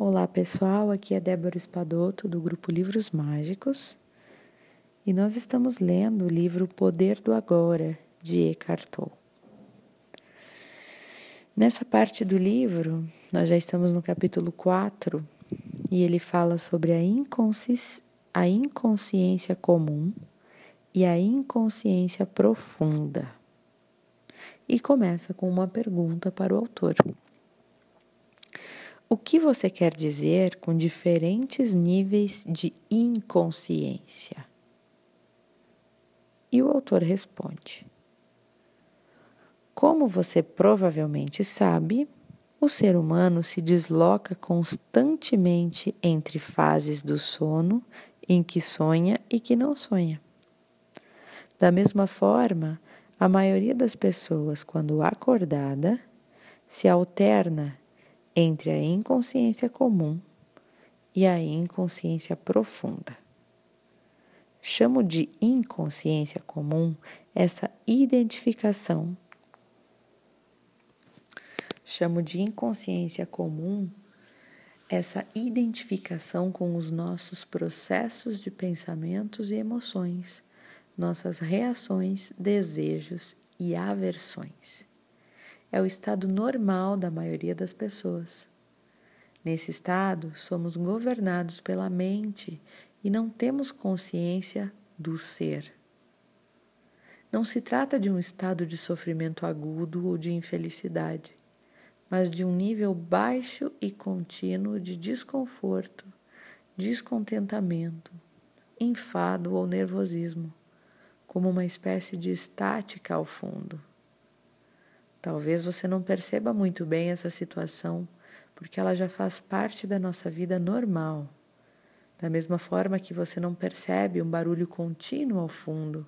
Olá pessoal, aqui é Débora Espadoto do grupo Livros Mágicos e nós estamos lendo o livro Poder do Agora de Eckhart Tolle. Nessa parte do livro, nós já estamos no capítulo 4 e ele fala sobre a, inconsci... a inconsciência comum e a inconsciência profunda. E começa com uma pergunta para o autor. O que você quer dizer com diferentes níveis de inconsciência? E o autor responde: Como você provavelmente sabe, o ser humano se desloca constantemente entre fases do sono em que sonha e que não sonha. Da mesma forma, a maioria das pessoas, quando acordada, se alterna entre a inconsciência comum e a inconsciência profunda. Chamo de inconsciência comum essa identificação. Chamo de inconsciência comum essa identificação com os nossos processos de pensamentos e emoções, nossas reações, desejos e aversões é o estado normal da maioria das pessoas. Nesse estado, somos governados pela mente e não temos consciência do ser. Não se trata de um estado de sofrimento agudo ou de infelicidade, mas de um nível baixo e contínuo de desconforto, descontentamento, enfado ou nervosismo, como uma espécie de estática ao fundo. Talvez você não perceba muito bem essa situação, porque ela já faz parte da nossa vida normal. Da mesma forma que você não percebe um barulho contínuo ao fundo,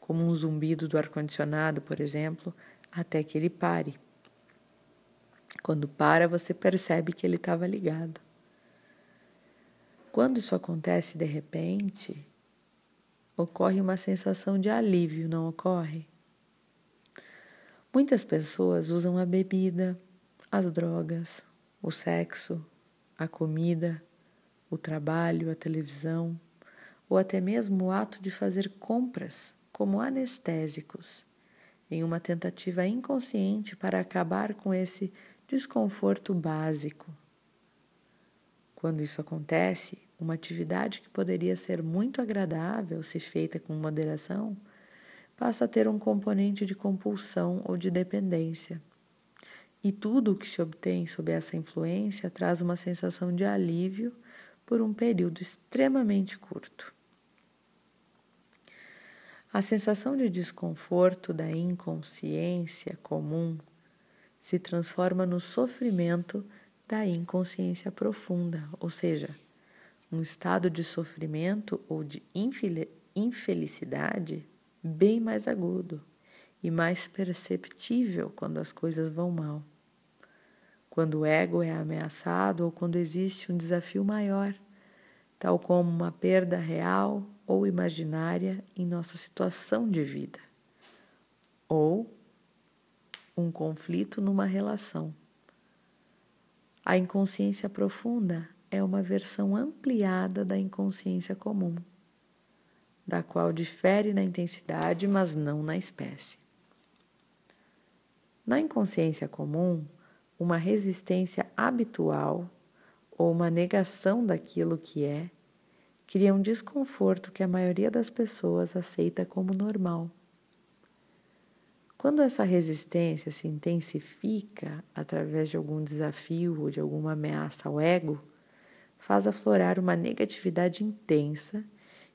como um zumbido do ar-condicionado, por exemplo, até que ele pare. Quando para, você percebe que ele estava ligado. Quando isso acontece de repente, ocorre uma sensação de alívio, não ocorre? Muitas pessoas usam a bebida, as drogas, o sexo, a comida, o trabalho, a televisão, ou até mesmo o ato de fazer compras como anestésicos, em uma tentativa inconsciente para acabar com esse desconforto básico. Quando isso acontece, uma atividade que poderia ser muito agradável se feita com moderação passa a ter um componente de compulsão ou de dependência. E tudo o que se obtém sob essa influência traz uma sensação de alívio por um período extremamente curto. A sensação de desconforto da inconsciência comum se transforma no sofrimento da inconsciência profunda, ou seja, um estado de sofrimento ou de infelicidade bem mais agudo e mais perceptível quando as coisas vão mal. Quando o ego é ameaçado ou quando existe um desafio maior, tal como uma perda real ou imaginária em nossa situação de vida, ou um conflito numa relação. A inconsciência profunda é uma versão ampliada da inconsciência comum da qual difere na intensidade, mas não na espécie. Na inconsciência comum, uma resistência habitual ou uma negação daquilo que é cria um desconforto que a maioria das pessoas aceita como normal. Quando essa resistência se intensifica através de algum desafio ou de alguma ameaça ao ego, faz aflorar uma negatividade intensa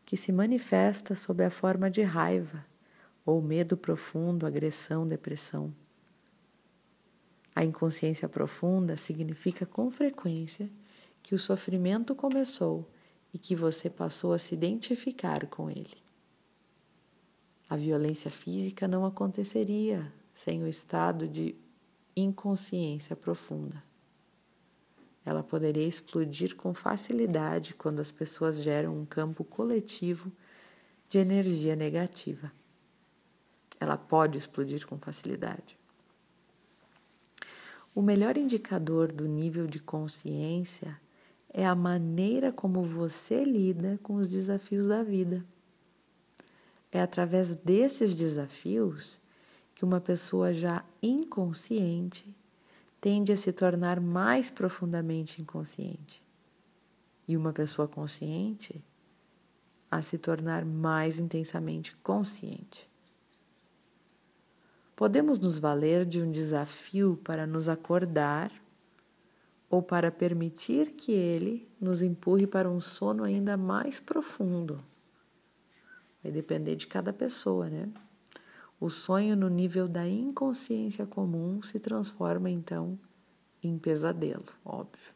que se manifesta sob a forma de raiva ou medo profundo, agressão, depressão. A inconsciência profunda significa com frequência que o sofrimento começou e que você passou a se identificar com ele. A violência física não aconteceria sem o estado de inconsciência profunda. Ela poderia explodir com facilidade quando as pessoas geram um campo coletivo de energia negativa. Ela pode explodir com facilidade. O melhor indicador do nível de consciência é a maneira como você lida com os desafios da vida. É através desses desafios que uma pessoa já inconsciente tende a se tornar mais profundamente inconsciente. E uma pessoa consciente a se tornar mais intensamente consciente. Podemos nos valer de um desafio para nos acordar ou para permitir que ele nos empurre para um sono ainda mais profundo. Vai depender de cada pessoa, né? O sonho no nível da inconsciência comum se transforma então em pesadelo, óbvio.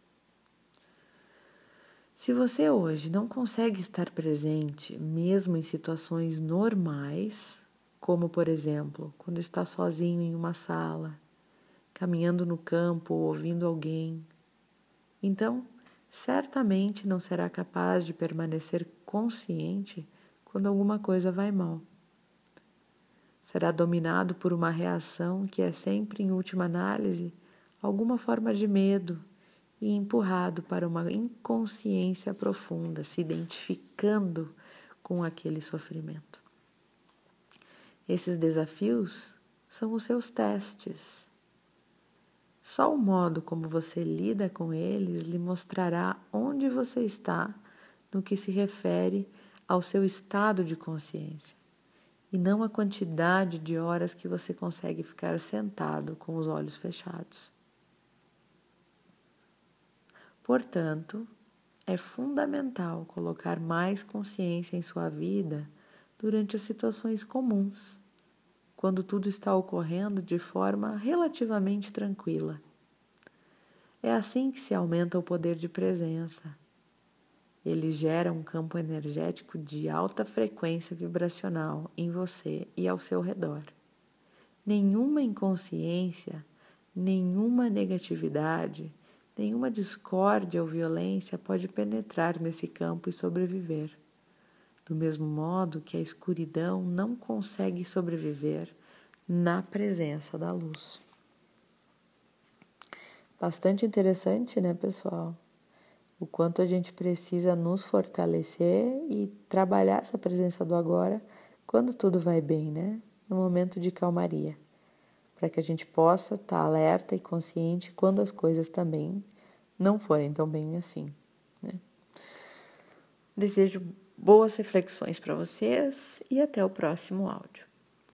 Se você hoje não consegue estar presente, mesmo em situações normais, como por exemplo, quando está sozinho em uma sala, caminhando no campo ou ouvindo alguém, então certamente não será capaz de permanecer consciente quando alguma coisa vai mal. Será dominado por uma reação que é sempre, em última análise, alguma forma de medo e empurrado para uma inconsciência profunda, se identificando com aquele sofrimento. Esses desafios são os seus testes. Só o modo como você lida com eles lhe mostrará onde você está no que se refere ao seu estado de consciência, e não a quantidade de horas que você consegue ficar sentado com os olhos fechados. Portanto, é fundamental colocar mais consciência em sua vida durante as situações comuns, quando tudo está ocorrendo de forma relativamente tranquila. É assim que se aumenta o poder de presença. Ele gera um campo energético de alta frequência vibracional em você e ao seu redor. Nenhuma inconsciência, nenhuma negatividade, nenhuma discórdia ou violência pode penetrar nesse campo e sobreviver do mesmo modo que a escuridão não consegue sobreviver na presença da luz. Bastante interessante, né, pessoal? O quanto a gente precisa nos fortalecer e trabalhar essa presença do agora quando tudo vai bem, né? No momento de calmaria, para que a gente possa estar alerta e consciente quando as coisas também não forem tão bem assim, né? Desejo boas reflexões para vocês e até o próximo áudio.